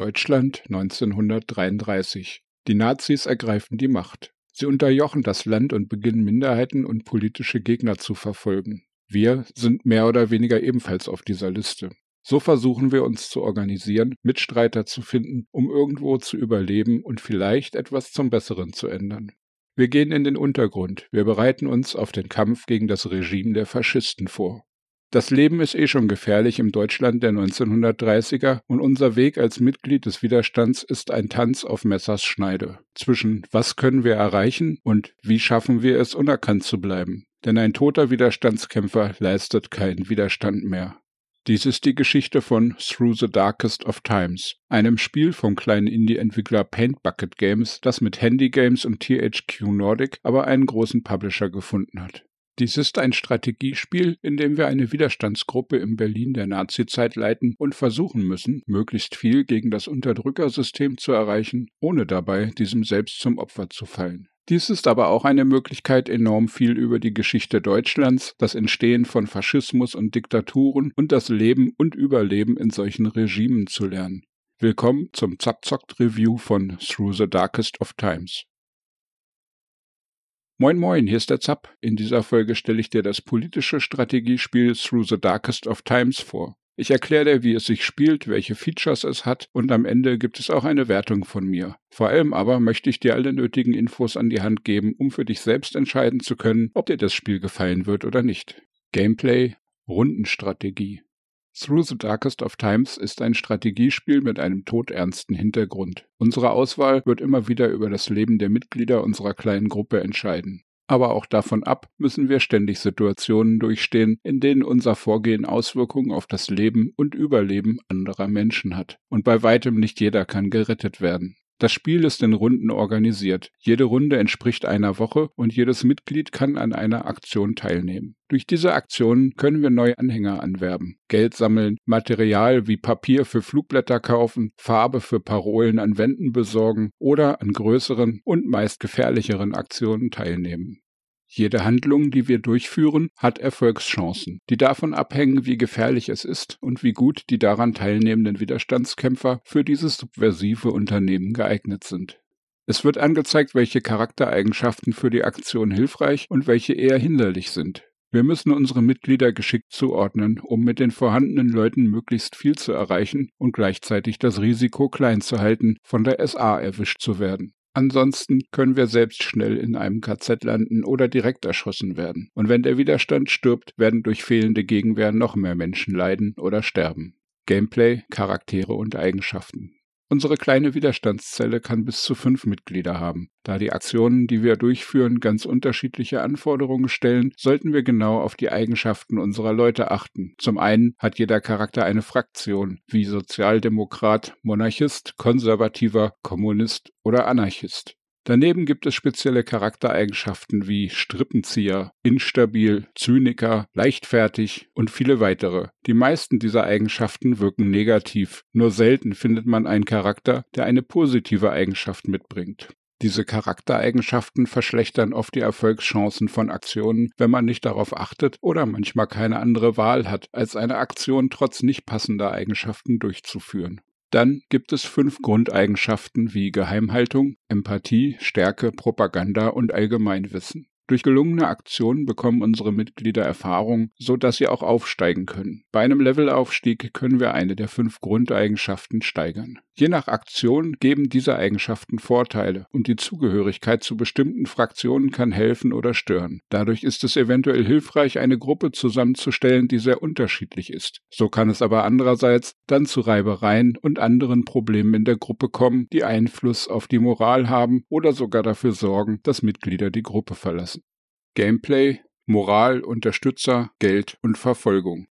Deutschland 1933. Die Nazis ergreifen die Macht. Sie unterjochen das Land und beginnen Minderheiten und politische Gegner zu verfolgen. Wir sind mehr oder weniger ebenfalls auf dieser Liste. So versuchen wir uns zu organisieren, Mitstreiter zu finden, um irgendwo zu überleben und vielleicht etwas zum Besseren zu ändern. Wir gehen in den Untergrund, wir bereiten uns auf den Kampf gegen das Regime der Faschisten vor. Das Leben ist eh schon gefährlich im Deutschland der 1930er und unser Weg als Mitglied des Widerstands ist ein Tanz auf Messers Schneide zwischen was können wir erreichen und wie schaffen wir es unerkannt zu bleiben. Denn ein toter Widerstandskämpfer leistet keinen Widerstand mehr. Dies ist die Geschichte von Through the Darkest of Times, einem Spiel vom kleinen Indie-Entwickler Paint Bucket Games, das mit Handy Games und THQ Nordic aber einen großen Publisher gefunden hat. Dies ist ein Strategiespiel, in dem wir eine Widerstandsgruppe im Berlin der Nazizeit leiten und versuchen müssen, möglichst viel gegen das Unterdrückersystem zu erreichen, ohne dabei diesem selbst zum Opfer zu fallen. Dies ist aber auch eine Möglichkeit, enorm viel über die Geschichte Deutschlands, das Entstehen von Faschismus und Diktaturen und das Leben und Überleben in solchen Regimen zu lernen. Willkommen zum Zackzockt Review von Through the Darkest of Times. Moin Moin, hier ist der Zapp. In dieser Folge stelle ich dir das politische Strategiespiel Through the Darkest of Times vor. Ich erkläre dir, wie es sich spielt, welche Features es hat und am Ende gibt es auch eine Wertung von mir. Vor allem aber möchte ich dir alle nötigen Infos an die Hand geben, um für dich selbst entscheiden zu können, ob dir das Spiel gefallen wird oder nicht. Gameplay, Rundenstrategie. Through the Darkest of Times ist ein Strategiespiel mit einem todernsten Hintergrund. Unsere Auswahl wird immer wieder über das Leben der Mitglieder unserer kleinen Gruppe entscheiden. Aber auch davon ab müssen wir ständig Situationen durchstehen, in denen unser Vorgehen Auswirkungen auf das Leben und Überleben anderer Menschen hat. Und bei weitem nicht jeder kann gerettet werden. Das Spiel ist in Runden organisiert. Jede Runde entspricht einer Woche und jedes Mitglied kann an einer Aktion teilnehmen. Durch diese Aktionen können wir neue Anhänger anwerben, Geld sammeln, Material wie Papier für Flugblätter kaufen, Farbe für Parolen an Wänden besorgen oder an größeren und meist gefährlicheren Aktionen teilnehmen. Jede Handlung, die wir durchführen, hat Erfolgschancen, die davon abhängen, wie gefährlich es ist und wie gut die daran teilnehmenden Widerstandskämpfer für dieses subversive Unternehmen geeignet sind. Es wird angezeigt, welche Charaktereigenschaften für die Aktion hilfreich und welche eher hinderlich sind. Wir müssen unsere Mitglieder geschickt zuordnen, um mit den vorhandenen Leuten möglichst viel zu erreichen und gleichzeitig das Risiko klein zu halten, von der SA erwischt zu werden. Ansonsten können wir selbst schnell in einem KZ landen oder direkt erschossen werden. Und wenn der Widerstand stirbt, werden durch fehlende Gegenwehr noch mehr Menschen leiden oder sterben. Gameplay, Charaktere und Eigenschaften. Unsere kleine Widerstandszelle kann bis zu fünf Mitglieder haben. Da die Aktionen, die wir durchführen, ganz unterschiedliche Anforderungen stellen, sollten wir genau auf die Eigenschaften unserer Leute achten. Zum einen hat jeder Charakter eine Fraktion, wie Sozialdemokrat, Monarchist, Konservativer, Kommunist oder Anarchist. Daneben gibt es spezielle Charaktereigenschaften wie Strippenzieher, instabil, Zyniker, leichtfertig und viele weitere. Die meisten dieser Eigenschaften wirken negativ, nur selten findet man einen Charakter, der eine positive Eigenschaft mitbringt. Diese Charaktereigenschaften verschlechtern oft die Erfolgschancen von Aktionen, wenn man nicht darauf achtet oder manchmal keine andere Wahl hat, als eine Aktion trotz nicht passender Eigenschaften durchzuführen. Dann gibt es fünf Grundeigenschaften wie Geheimhaltung, Empathie, Stärke, Propaganda und Allgemeinwissen. Durch gelungene Aktionen bekommen unsere Mitglieder Erfahrung, so dass sie auch aufsteigen können. Bei einem Levelaufstieg können wir eine der fünf Grundeigenschaften steigern. Je nach Aktion geben diese Eigenschaften Vorteile und die Zugehörigkeit zu bestimmten Fraktionen kann helfen oder stören. Dadurch ist es eventuell hilfreich, eine Gruppe zusammenzustellen, die sehr unterschiedlich ist. So kann es aber andererseits dann zu Reibereien und anderen Problemen in der Gruppe kommen, die Einfluss auf die Moral haben oder sogar dafür sorgen, dass Mitglieder die Gruppe verlassen. Gameplay, Moral, Unterstützer, Geld und Verfolgung.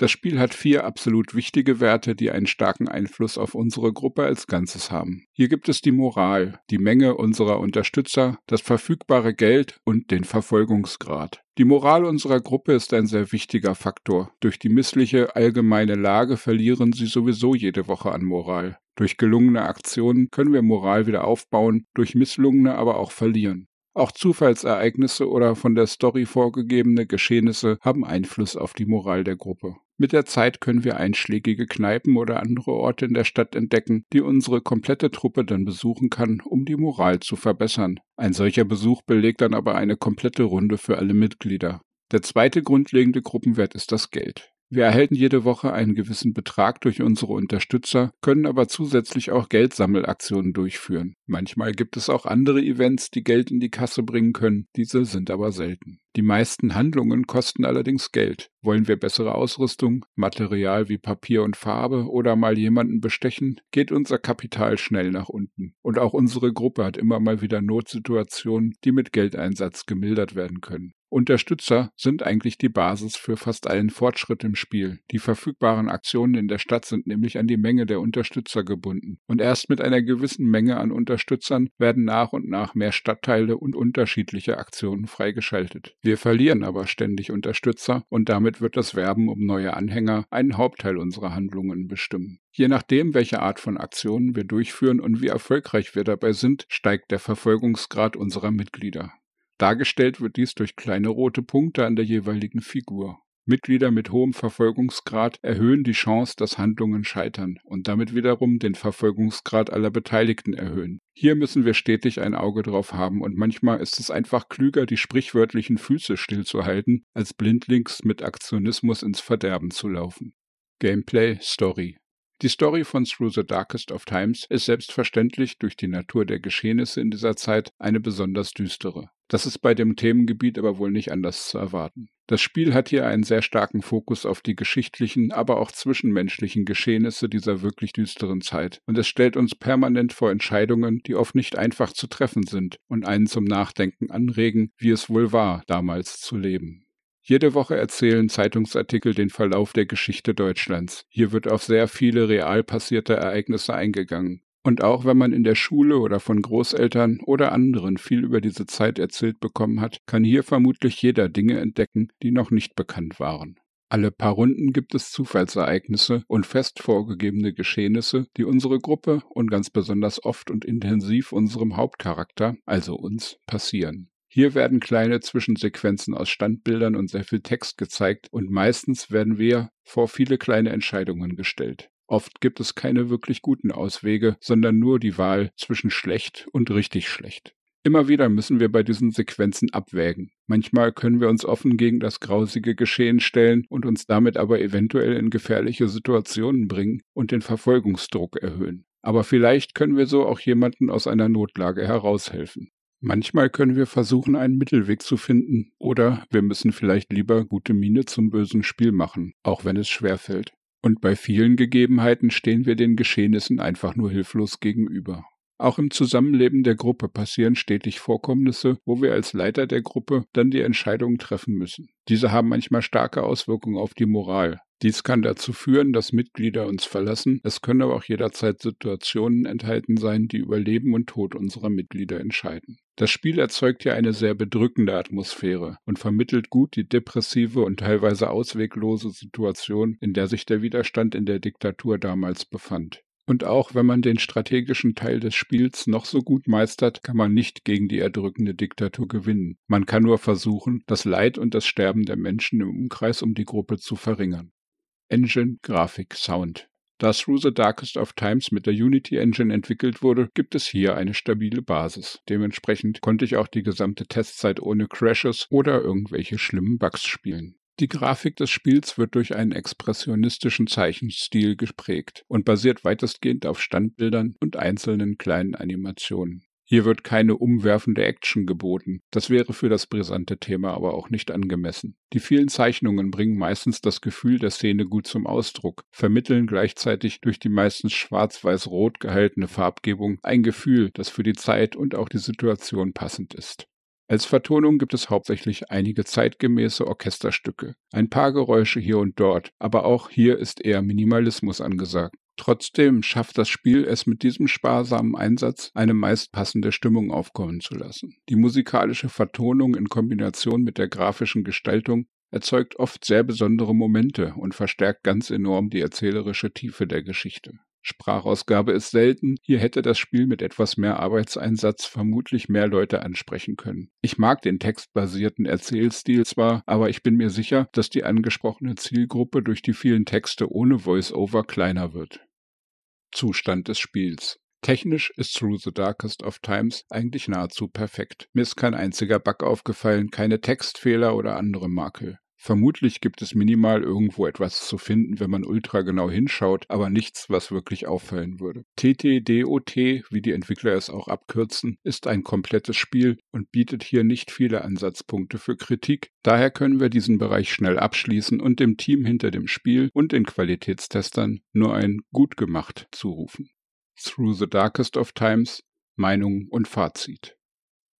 Das Spiel hat vier absolut wichtige Werte, die einen starken Einfluss auf unsere Gruppe als Ganzes haben. Hier gibt es die Moral, die Menge unserer Unterstützer, das verfügbare Geld und den Verfolgungsgrad. Die Moral unserer Gruppe ist ein sehr wichtiger Faktor. Durch die missliche allgemeine Lage verlieren sie sowieso jede Woche an Moral. Durch gelungene Aktionen können wir Moral wieder aufbauen, durch misslungene aber auch verlieren. Auch Zufallsereignisse oder von der Story vorgegebene Geschehnisse haben Einfluss auf die Moral der Gruppe. Mit der Zeit können wir einschlägige Kneipen oder andere Orte in der Stadt entdecken, die unsere komplette Truppe dann besuchen kann, um die Moral zu verbessern. Ein solcher Besuch belegt dann aber eine komplette Runde für alle Mitglieder. Der zweite grundlegende Gruppenwert ist das Geld. Wir erhalten jede Woche einen gewissen Betrag durch unsere Unterstützer, können aber zusätzlich auch Geldsammelaktionen durchführen. Manchmal gibt es auch andere Events, die Geld in die Kasse bringen können, diese sind aber selten. Die meisten Handlungen kosten allerdings Geld. Wollen wir bessere Ausrüstung, Material wie Papier und Farbe oder mal jemanden bestechen, geht unser Kapital schnell nach unten. Und auch unsere Gruppe hat immer mal wieder Notsituationen, die mit Geldeinsatz gemildert werden können. Unterstützer sind eigentlich die Basis für fast allen Fortschritt im Spiel. Die verfügbaren Aktionen in der Stadt sind nämlich an die Menge der Unterstützer gebunden. Und erst mit einer gewissen Menge an Unterstützern werden nach und nach mehr Stadtteile und unterschiedliche Aktionen freigeschaltet. Wir verlieren aber ständig Unterstützer und damit wird das Werben um neue Anhänger einen Hauptteil unserer Handlungen bestimmen. Je nachdem, welche Art von Aktionen wir durchführen und wie erfolgreich wir dabei sind, steigt der Verfolgungsgrad unserer Mitglieder. Dargestellt wird dies durch kleine rote Punkte an der jeweiligen Figur. Mitglieder mit hohem Verfolgungsgrad erhöhen die Chance, dass Handlungen scheitern und damit wiederum den Verfolgungsgrad aller Beteiligten erhöhen. Hier müssen wir stetig ein Auge drauf haben und manchmal ist es einfach klüger, die sprichwörtlichen Füße stillzuhalten, als blindlings mit Aktionismus ins Verderben zu laufen. Gameplay Story die Story von Through the Darkest of Times ist selbstverständlich durch die Natur der Geschehnisse in dieser Zeit eine besonders düstere. Das ist bei dem Themengebiet aber wohl nicht anders zu erwarten. Das Spiel hat hier einen sehr starken Fokus auf die geschichtlichen, aber auch zwischenmenschlichen Geschehnisse dieser wirklich düsteren Zeit. Und es stellt uns permanent vor Entscheidungen, die oft nicht einfach zu treffen sind und einen zum Nachdenken anregen, wie es wohl war, damals zu leben. Jede Woche erzählen Zeitungsartikel den Verlauf der Geschichte Deutschlands. Hier wird auf sehr viele real passierte Ereignisse eingegangen. Und auch wenn man in der Schule oder von Großeltern oder anderen viel über diese Zeit erzählt bekommen hat, kann hier vermutlich jeder Dinge entdecken, die noch nicht bekannt waren. Alle paar Runden gibt es Zufallsereignisse und fest vorgegebene Geschehnisse, die unsere Gruppe und ganz besonders oft und intensiv unserem Hauptcharakter, also uns, passieren. Hier werden kleine Zwischensequenzen aus Standbildern und sehr viel Text gezeigt und meistens werden wir vor viele kleine Entscheidungen gestellt. Oft gibt es keine wirklich guten Auswege, sondern nur die Wahl zwischen schlecht und richtig schlecht. Immer wieder müssen wir bei diesen Sequenzen abwägen. Manchmal können wir uns offen gegen das grausige Geschehen stellen und uns damit aber eventuell in gefährliche Situationen bringen und den Verfolgungsdruck erhöhen. Aber vielleicht können wir so auch jemanden aus einer Notlage heraushelfen. Manchmal können wir versuchen, einen Mittelweg zu finden, oder wir müssen vielleicht lieber gute Miene zum bösen Spiel machen, auch wenn es schwerfällt. Und bei vielen Gegebenheiten stehen wir den Geschehnissen einfach nur hilflos gegenüber. Auch im Zusammenleben der Gruppe passieren stetig Vorkommnisse, wo wir als Leiter der Gruppe dann die Entscheidungen treffen müssen. Diese haben manchmal starke Auswirkungen auf die Moral. Dies kann dazu führen, dass Mitglieder uns verlassen. Es können aber auch jederzeit Situationen enthalten sein, die über Leben und Tod unserer Mitglieder entscheiden. Das Spiel erzeugt ja eine sehr bedrückende Atmosphäre und vermittelt gut die depressive und teilweise ausweglose Situation, in der sich der Widerstand in der Diktatur damals befand. Und auch wenn man den strategischen Teil des Spiels noch so gut meistert, kann man nicht gegen die erdrückende Diktatur gewinnen. Man kann nur versuchen, das Leid und das Sterben der Menschen im Umkreis um die Gruppe zu verringern. Engine, Grafik, Sound. Da Through the Darkest of Times mit der Unity Engine entwickelt wurde, gibt es hier eine stabile Basis. Dementsprechend konnte ich auch die gesamte Testzeit ohne Crashes oder irgendwelche schlimmen Bugs spielen. Die Grafik des Spiels wird durch einen expressionistischen Zeichenstil geprägt und basiert weitestgehend auf Standbildern und einzelnen kleinen Animationen. Hier wird keine umwerfende Action geboten. Das wäre für das brisante Thema aber auch nicht angemessen. Die vielen Zeichnungen bringen meistens das Gefühl der Szene gut zum Ausdruck, vermitteln gleichzeitig durch die meistens schwarz-weiß-rot gehaltene Farbgebung ein Gefühl, das für die Zeit und auch die Situation passend ist. Als Vertonung gibt es hauptsächlich einige zeitgemäße Orchesterstücke, ein paar Geräusche hier und dort, aber auch hier ist eher Minimalismus angesagt. Trotzdem schafft das Spiel es mit diesem sparsamen Einsatz, eine meist passende Stimmung aufkommen zu lassen. Die musikalische Vertonung in Kombination mit der grafischen Gestaltung erzeugt oft sehr besondere Momente und verstärkt ganz enorm die erzählerische Tiefe der Geschichte. Sprachausgabe ist selten, hier hätte das Spiel mit etwas mehr Arbeitseinsatz vermutlich mehr Leute ansprechen können. Ich mag den textbasierten Erzählstil zwar, aber ich bin mir sicher, dass die angesprochene Zielgruppe durch die vielen Texte ohne Voice-Over kleiner wird. Zustand des Spiels. Technisch ist Through the Darkest of Times eigentlich nahezu perfekt. Mir ist kein einziger Bug aufgefallen, keine Textfehler oder andere Makel. Vermutlich gibt es minimal irgendwo etwas zu finden, wenn man ultra genau hinschaut, aber nichts, was wirklich auffallen würde. TTDOT, wie die Entwickler es auch abkürzen, ist ein komplettes Spiel und bietet hier nicht viele Ansatzpunkte für Kritik. Daher können wir diesen Bereich schnell abschließen und dem Team hinter dem Spiel und den Qualitätstestern nur ein gut gemacht zurufen. Through the Darkest of Times Meinung und Fazit.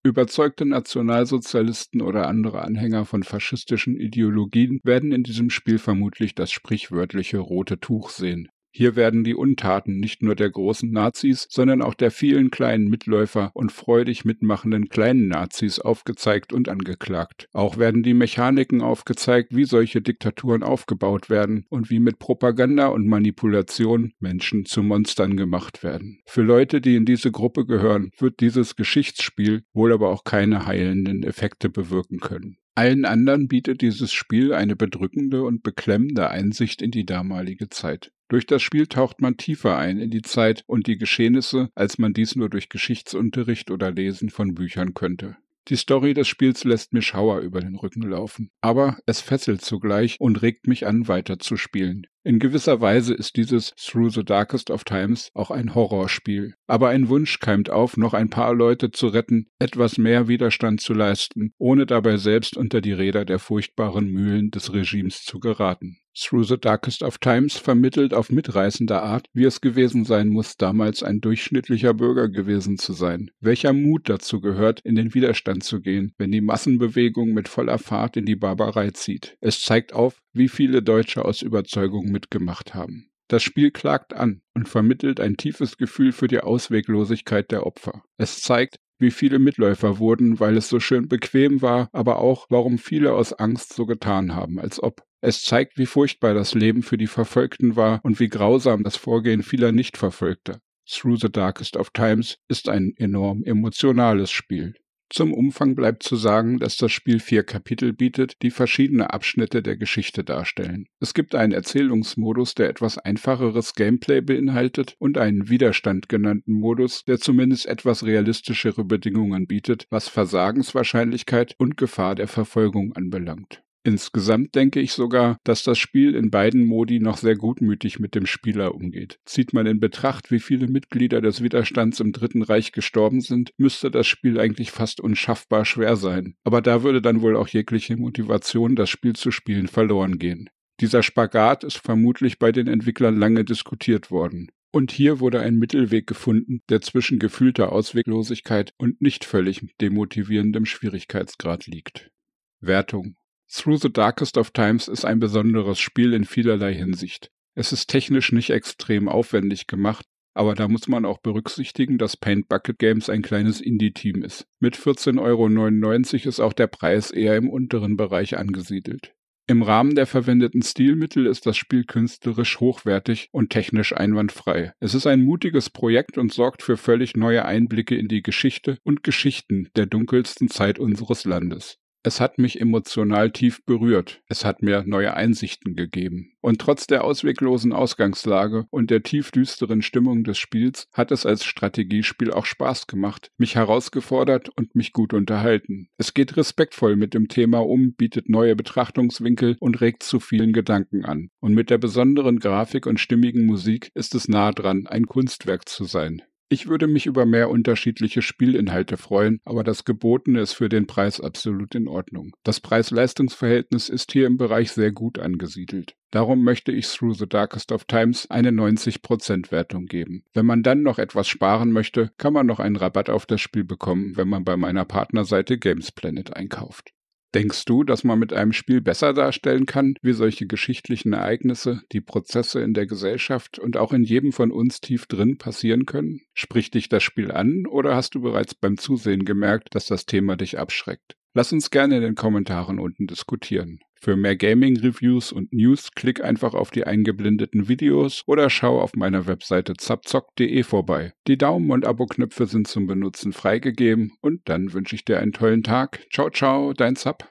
Überzeugte Nationalsozialisten oder andere Anhänger von faschistischen Ideologien werden in diesem Spiel vermutlich das sprichwörtliche rote Tuch sehen. Hier werden die Untaten nicht nur der großen Nazis, sondern auch der vielen kleinen Mitläufer und freudig mitmachenden kleinen Nazis aufgezeigt und angeklagt. Auch werden die Mechaniken aufgezeigt, wie solche Diktaturen aufgebaut werden und wie mit Propaganda und Manipulation Menschen zu Monstern gemacht werden. Für Leute, die in diese Gruppe gehören, wird dieses Geschichtsspiel wohl aber auch keine heilenden Effekte bewirken können. Allen anderen bietet dieses Spiel eine bedrückende und beklemmende Einsicht in die damalige Zeit. Durch das Spiel taucht man tiefer ein in die Zeit und die Geschehnisse, als man dies nur durch Geschichtsunterricht oder Lesen von Büchern könnte. Die Story des Spiels lässt mir Schauer über den Rücken laufen, aber es fesselt zugleich und regt mich an, weiterzuspielen. In gewisser Weise ist dieses Through the Darkest of Times auch ein Horrorspiel. Aber ein Wunsch keimt auf, noch ein paar Leute zu retten, etwas mehr Widerstand zu leisten, ohne dabei selbst unter die Räder der furchtbaren Mühlen des Regimes zu geraten. Through the Darkest of Times vermittelt auf mitreißende Art, wie es gewesen sein muss, damals ein durchschnittlicher Bürger gewesen zu sein. Welcher Mut dazu gehört, in den Widerstand zu gehen, wenn die Massenbewegung mit voller Fahrt in die Barbarei zieht. Es zeigt auf, wie viele Deutsche aus Überzeugung mitgemacht haben. Das Spiel klagt an und vermittelt ein tiefes Gefühl für die Ausweglosigkeit der Opfer. Es zeigt, wie viele Mitläufer wurden, weil es so schön bequem war, aber auch, warum viele aus Angst so getan haben, als ob. Es zeigt, wie furchtbar das Leben für die Verfolgten war und wie grausam das Vorgehen vieler Nichtverfolgter. Through the Darkest of Times ist ein enorm emotionales Spiel. Zum Umfang bleibt zu sagen, dass das Spiel vier Kapitel bietet, die verschiedene Abschnitte der Geschichte darstellen. Es gibt einen Erzählungsmodus, der etwas einfacheres Gameplay beinhaltet und einen Widerstand genannten Modus, der zumindest etwas realistischere Bedingungen bietet, was Versagenswahrscheinlichkeit und Gefahr der Verfolgung anbelangt. Insgesamt denke ich sogar, dass das Spiel in beiden Modi noch sehr gutmütig mit dem Spieler umgeht. Zieht man in Betracht, wie viele Mitglieder des Widerstands im Dritten Reich gestorben sind, müsste das Spiel eigentlich fast unschaffbar schwer sein. Aber da würde dann wohl auch jegliche Motivation, das Spiel zu spielen, verloren gehen. Dieser Spagat ist vermutlich bei den Entwicklern lange diskutiert worden. Und hier wurde ein Mittelweg gefunden, der zwischen gefühlter Ausweglosigkeit und nicht völlig demotivierendem Schwierigkeitsgrad liegt. Wertung Through the Darkest of Times ist ein besonderes Spiel in vielerlei Hinsicht. Es ist technisch nicht extrem aufwendig gemacht, aber da muss man auch berücksichtigen, dass Paint Bucket Games ein kleines Indie-Team ist. Mit 14,99 Euro ist auch der Preis eher im unteren Bereich angesiedelt. Im Rahmen der verwendeten Stilmittel ist das Spiel künstlerisch hochwertig und technisch einwandfrei. Es ist ein mutiges Projekt und sorgt für völlig neue Einblicke in die Geschichte und Geschichten der dunkelsten Zeit unseres Landes. Es hat mich emotional tief berührt. Es hat mir neue Einsichten gegeben. Und trotz der ausweglosen Ausgangslage und der tiefdüsteren Stimmung des Spiels hat es als Strategiespiel auch Spaß gemacht, mich herausgefordert und mich gut unterhalten. Es geht respektvoll mit dem Thema um, bietet neue Betrachtungswinkel und regt zu vielen Gedanken an. Und mit der besonderen Grafik und stimmigen Musik ist es nah dran, ein Kunstwerk zu sein. Ich würde mich über mehr unterschiedliche Spielinhalte freuen, aber das Gebotene ist für den Preis absolut in Ordnung. Das Preis-Leistungs-Verhältnis ist hier im Bereich sehr gut angesiedelt. Darum möchte ich Through the Darkest of Times eine 90% Wertung geben. Wenn man dann noch etwas sparen möchte, kann man noch einen Rabatt auf das Spiel bekommen, wenn man bei meiner Partnerseite Games Planet einkauft. Denkst du, dass man mit einem Spiel besser darstellen kann, wie solche geschichtlichen Ereignisse, die Prozesse in der Gesellschaft und auch in jedem von uns tief drin passieren können? Spricht dich das Spiel an oder hast du bereits beim Zusehen gemerkt, dass das Thema dich abschreckt? Lass uns gerne in den Kommentaren unten diskutieren. Für mehr Gaming-Reviews und News klick einfach auf die eingeblendeten Videos oder schau auf meiner Webseite zapzock.de vorbei. Die Daumen- und Abo-Knöpfe sind zum Benutzen freigegeben und dann wünsche ich dir einen tollen Tag. Ciao, ciao, dein Zap.